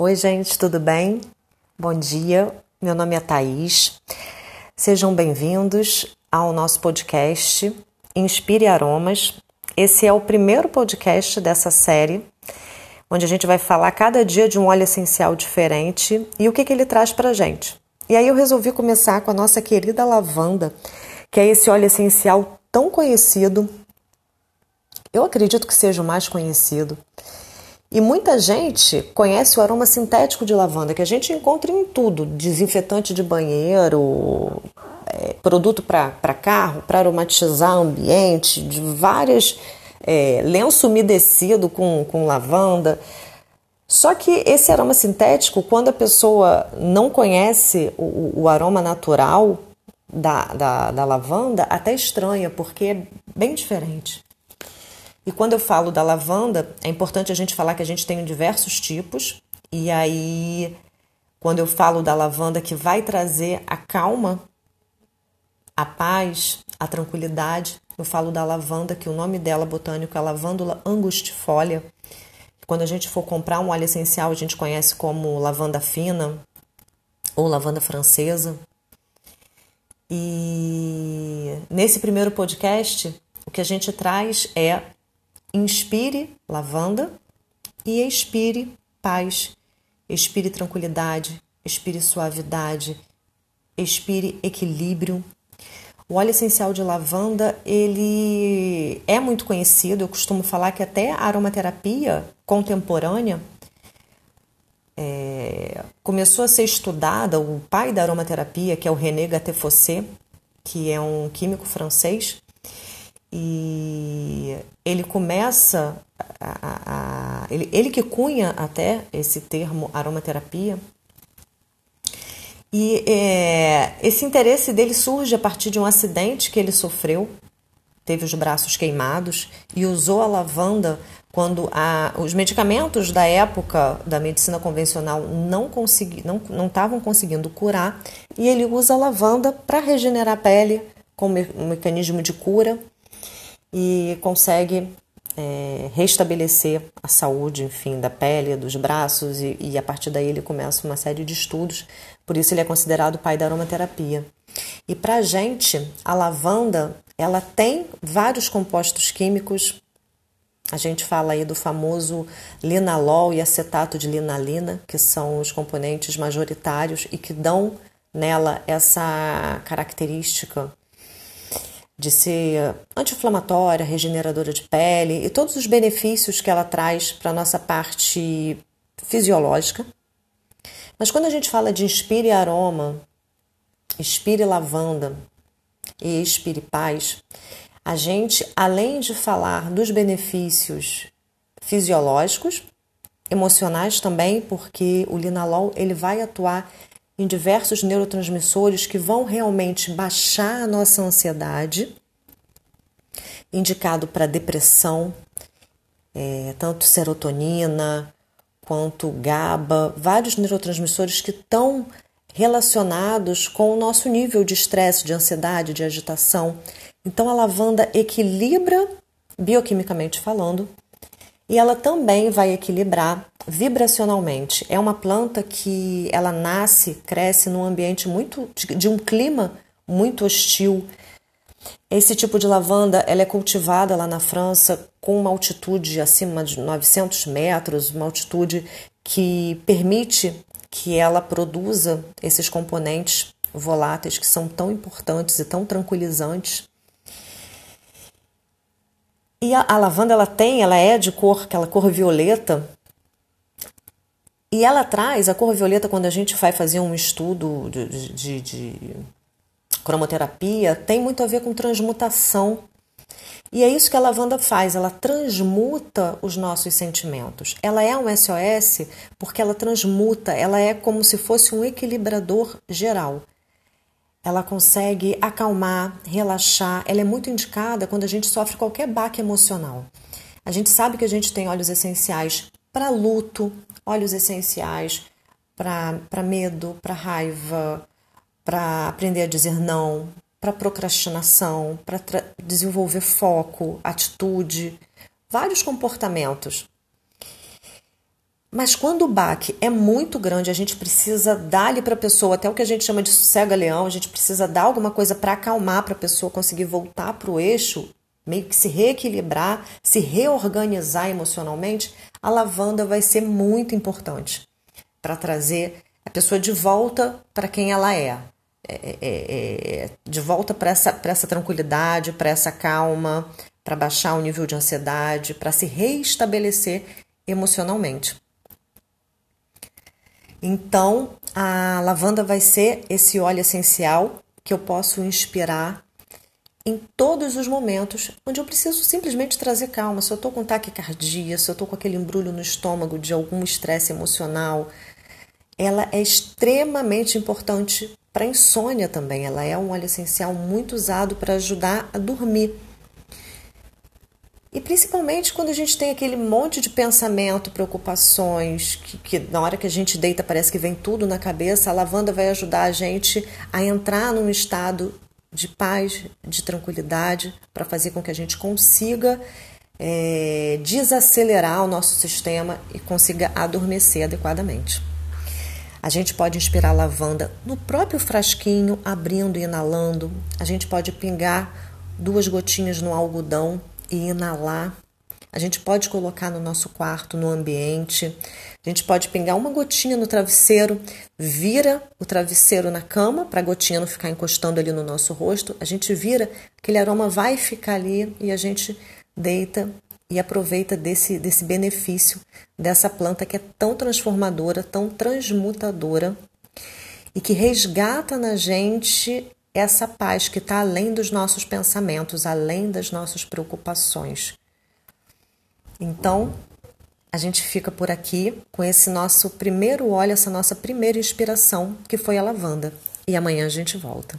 Oi, gente, tudo bem? Bom dia, meu nome é Thaís. Sejam bem-vindos ao nosso podcast Inspire Aromas. Esse é o primeiro podcast dessa série, onde a gente vai falar cada dia de um óleo essencial diferente e o que, que ele traz pra gente. E aí eu resolvi começar com a nossa querida lavanda, que é esse óleo essencial tão conhecido. Eu acredito que seja o mais conhecido. E muita gente conhece o aroma sintético de lavanda, que a gente encontra em tudo: desinfetante de banheiro, é, produto para carro, para aromatizar ambiente, de várias. É, lenço umedecido com, com lavanda. Só que esse aroma sintético, quando a pessoa não conhece o, o aroma natural da, da, da lavanda, até estranha, porque é bem diferente. E quando eu falo da lavanda, é importante a gente falar que a gente tem diversos tipos. E aí, quando eu falo da lavanda que vai trazer a calma, a paz, a tranquilidade, eu falo da lavanda, que o nome dela botânico é lavândula angustifolia. Quando a gente for comprar um óleo essencial, a gente conhece como lavanda fina ou lavanda francesa. E nesse primeiro podcast, o que a gente traz é Inspire lavanda e expire paz, expire tranquilidade, expire suavidade, expire equilíbrio. O óleo essencial de lavanda, ele é muito conhecido, eu costumo falar que até a aromaterapia contemporânea é, começou a ser estudada, o pai da aromaterapia, que é o René Gattefossé, que é um químico francês, e ele começa a, a, a, ele, ele que cunha até esse termo aromaterapia. E é, esse interesse dele surge a partir de um acidente que ele sofreu. Teve os braços queimados e usou a lavanda quando a, os medicamentos da época da medicina convencional não consegui, não estavam conseguindo curar. E ele usa a lavanda para regenerar a pele como um mecanismo de cura e consegue é, restabelecer a saúde, enfim, da pele, dos braços e, e, a partir daí ele começa uma série de estudos. Por isso ele é considerado o pai da aromaterapia. E para a gente, a lavanda, ela tem vários compostos químicos. A gente fala aí do famoso linalol e acetato de linalina, que são os componentes majoritários e que dão nela essa característica de ser anti-inflamatória, regeneradora de pele e todos os benefícios que ela traz para a nossa parte fisiológica. Mas quando a gente fala de inspire aroma, inspire lavanda e expire paz, a gente, além de falar dos benefícios fisiológicos, emocionais também, porque o linalol ele vai atuar em diversos neurotransmissores que vão realmente baixar a nossa ansiedade, indicado para depressão, é, tanto serotonina quanto GABA, vários neurotransmissores que estão relacionados com o nosso nível de estresse, de ansiedade, de agitação. Então a lavanda equilibra, bioquimicamente falando, e ela também vai equilibrar vibracionalmente. É uma planta que ela nasce, cresce num ambiente muito de, um clima muito hostil. Esse tipo de lavanda ela é cultivada lá na França com uma altitude acima de 900 metros, uma altitude que permite que ela produza esses componentes voláteis que são tão importantes e tão tranquilizantes. E a, a, lavanda ela tem, ela é de cor, aquela cor violeta. E ela traz a cor violeta quando a gente vai fazer um estudo de, de, de cromoterapia, tem muito a ver com transmutação. E é isso que a lavanda faz, ela transmuta os nossos sentimentos. Ela é um SOS porque ela transmuta, ela é como se fosse um equilibrador geral ela consegue acalmar, relaxar. Ela é muito indicada quando a gente sofre qualquer baque emocional. A gente sabe que a gente tem óleos essenciais para luto, óleos essenciais para medo, para raiva, para aprender a dizer não, para procrastinação, para desenvolver foco, atitude, vários comportamentos. Mas quando o baque é muito grande, a gente precisa dar-lhe para a pessoa, até o que a gente chama de sossega-leão, a gente precisa dar alguma coisa para acalmar para a pessoa conseguir voltar para o eixo, meio que se reequilibrar, se reorganizar emocionalmente. A lavanda vai ser muito importante para trazer a pessoa de volta para quem ela é. É, é, é, é de volta para essa, essa tranquilidade, para essa calma, para baixar o nível de ansiedade, para se reestabelecer emocionalmente. Então, a lavanda vai ser esse óleo essencial que eu posso inspirar em todos os momentos onde eu preciso simplesmente trazer calma. Se eu estou com taquicardia, se eu estou com aquele embrulho no estômago de algum estresse emocional, ela é extremamente importante para insônia também. Ela é um óleo essencial muito usado para ajudar a dormir. E principalmente quando a gente tem aquele monte de pensamento, preocupações, que, que, na hora que a gente deita parece que vem tudo na cabeça, a lavanda vai ajudar a gente a entrar num estado de paz, de tranquilidade, para fazer com que a gente consiga é, desacelerar o nosso sistema e consiga adormecer adequadamente. A gente pode inspirar lavanda no próprio frasquinho, abrindo e inalando. A gente pode pingar duas gotinhas no algodão e inalar. A gente pode colocar no nosso quarto, no ambiente. A gente pode pingar uma gotinha no travesseiro, vira o travesseiro na cama para a gotinha não ficar encostando ali no nosso rosto. A gente vira, aquele aroma vai ficar ali e a gente deita e aproveita desse, desse benefício dessa planta que é tão transformadora, tão transmutadora e que resgata na gente essa paz que está além dos nossos pensamentos, além das nossas preocupações. Então, a gente fica por aqui com esse nosso primeiro óleo, essa nossa primeira inspiração, que foi a lavanda. E amanhã a gente volta.